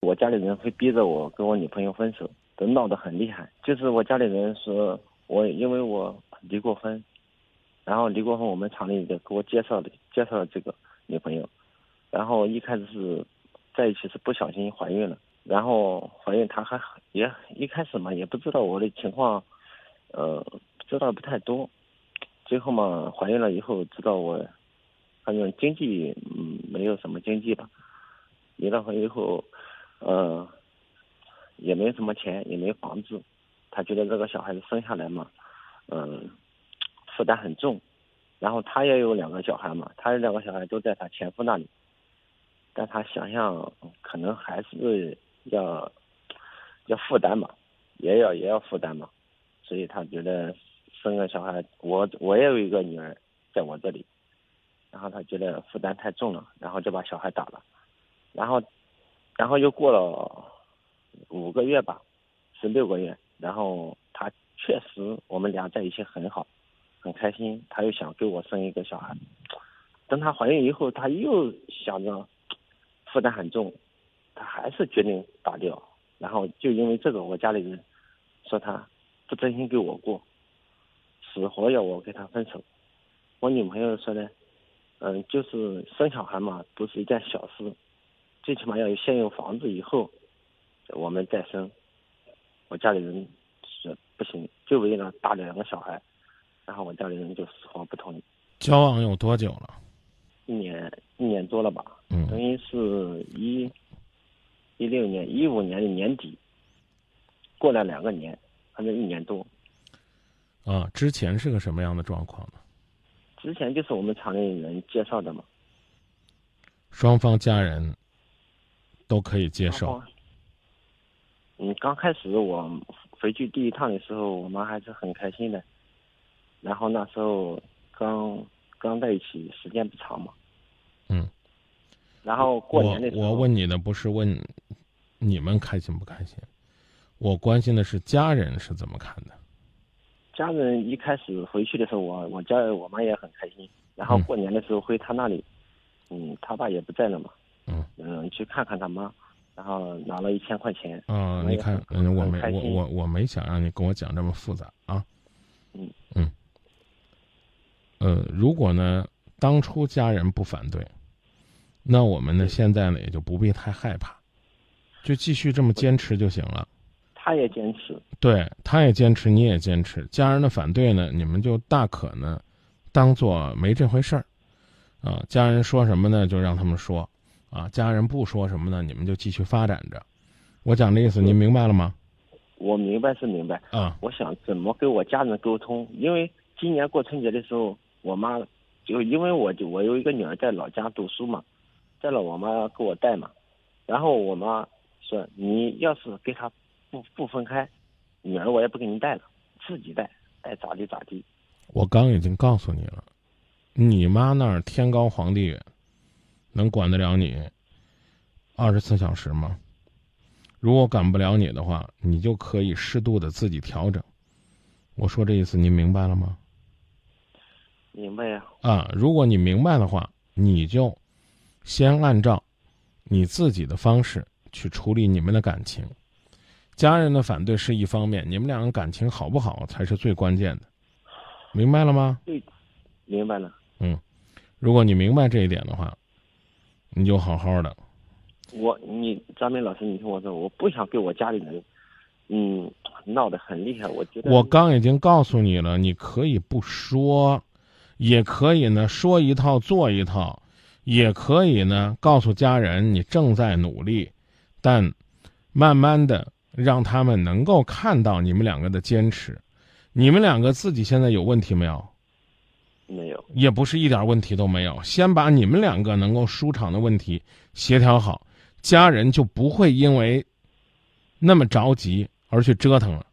我家里人会逼着我跟我女朋友分手，都闹得很厉害。就是我家里人说我因为我离过婚，然后离过婚，我们厂里的给我介绍的介绍了这个女朋友，然后一开始是在一起是不小心怀孕了，然后怀孕她还也一开始嘛也不知道我的情况，呃知道不太多，最后嘛怀孕了以后知道我，反正经济嗯没有什么经济吧，离了婚以后。呃，也没什么钱，也没房子，他觉得这个小孩子生下来嘛，嗯，负担很重，然后他也有两个小孩嘛，他两个小孩都在他前夫那里，但他想想可能还是要要负担嘛，也要也要负担嘛，所以他觉得生个小孩，我我也有一个女儿在我这里，然后他觉得负担太重了，然后就把小孩打了，然后。然后又过了五个月吧，是六个月。然后他确实我们俩在一起很好，很开心。他又想给我生一个小孩。等她怀孕以后，他又想着负担很重，他还是决定打掉。然后就因为这个，我家里人说他不真心给我过，死活要我跟他分手。我女朋友说的，嗯，就是生小孩嘛，不是一件小事。最起码要有先有房子，以后我们再生。我家里人是不行，就为了打两个小孩，然后我家里人就死活不同意。交往有多久了？一年一年多了吧。嗯。等于是一一六年、一五年的年底，过了两个年，反正一年多。啊，之前是个什么样的状况呢？之前就是我们厂里人介绍的嘛。双方家人。都可以接受。嗯，刚开始我回去第一趟的时候，我妈还是很开心的。然后那时候刚刚在一起时间不长嘛。嗯。然后过年的时候，我问你的不是问你们开心不开心，我关心的是家人是怎么看的。家人一开始回去的时候，我我家我妈也很开心。然后过年的时候回他那里，嗯，他爸也不在了嘛。嗯嗯，去看看他妈，然后拿了一千块钱。嗯，你看，嗯，我没我我我没想让你跟我讲这么复杂啊。嗯嗯。呃，如果呢，当初家人不反对，那我们呢现在呢也就不必太害怕，就继续这么坚持就行了。他也坚持。对，他也坚持，你也坚持。家人的反对呢，你们就大可呢，当做没这回事儿。啊，家人说什么呢，就让他们说。啊，家人不说什么呢，你们就继续发展着。我讲的意思，您明白了吗？我明白是明白。啊，我想怎么跟我家人沟通？因为今年过春节的时候，我妈就因为我就我有一个女儿在老家读书嘛，在了我妈给我带嘛。然后我妈说：“你要是跟她不不分开，女儿我也不给你带了，自己带，爱咋地咋地。”我刚已经告诉你了，你妈那儿天高皇帝远。能管得了你二十四小时吗？如果管不了你的话，你就可以适度的自己调整。我说这意思，您明白了吗？明白呀。啊，如果你明白的话，你就先按照你自己的方式去处理你们的感情。家人的反对是一方面，你们两个感情好不好才是最关键的。明白了吗？对，明白了。嗯，如果你明白这一点的话。你就好好的。我，你张明老师，你听我说，我不想跟我家里人，嗯，闹得很厉害。我觉得我刚已经告诉你了，你可以不说，也可以呢说一套做一套，也可以呢告诉家人你正在努力，但慢慢的让他们能够看到你们两个的坚持。你们两个自己现在有问题没有？没有，也不是一点问题都没有。先把你们两个能够舒畅的问题协调好，家人就不会因为那么着急而去折腾了。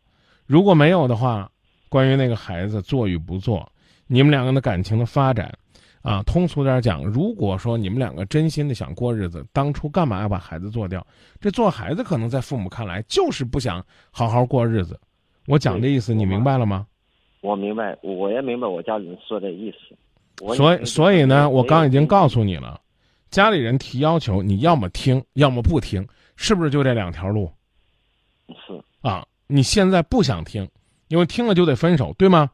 如果没有的话，关于那个孩子做与不做，你们两个的感情的发展，啊，通俗点讲，如果说你们两个真心的想过日子，当初干嘛要把孩子做掉？这做孩子可能在父母看来就是不想好好过日子。我讲的意思，你明白了吗？我明白，我也明白我家里人说的意思。所以，所以呢，我刚已经告诉你了，家里人提要求，你要么听，要么不听，是不是就这两条路是啊？你现在不想听，因为听了就得分手，对吗？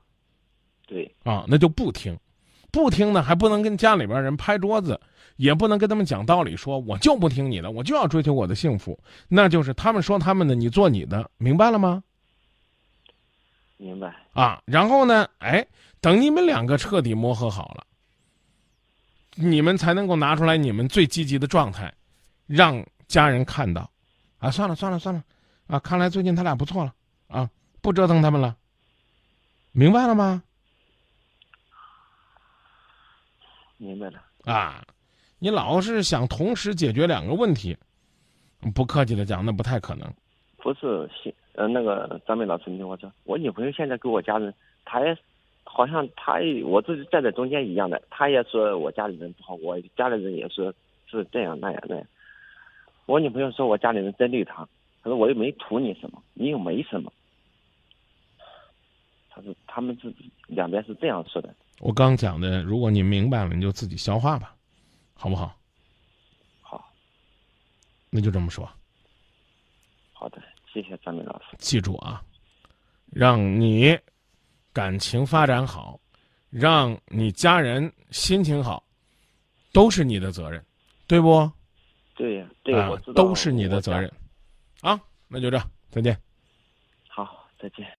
对，啊，那就不听，不听呢还不能跟家里边人拍桌子，也不能跟他们讲道理，说我就不听你的，我就要追求我的幸福，那就是他们说他们的，你做你的，明白了吗？明白。啊，然后呢，哎，等你们两个彻底磨合好了，你们才能够拿出来你们最积极的状态，让家人看到。啊，算了算了算了，啊，看来最近他俩不错了，啊，不折腾他们了，明白了吗？明白了。啊，你老是想同时解决两个问题，不客气的讲，那不太可能。不是，现呃那个张明老师，你听我说，我女朋友现在跟我家人，她也好像她也我自己站在中间一样的，她也说我家里人不好，我家里人也说是这样那样那样。我女朋友说我家里人针对她，她说我又没图你什么，你又没什么。他说他们是两边是这样说的。我刚讲的，如果你明白了，你就自己消化吧，好不好？好，那就这么说。好的，谢谢张明老师。记住啊，让你感情发展好，让你家人心情好，都是你的责任，对不？对呀，对，啊我知道，都是你的责任。啊，那就这样，再见。好，再见。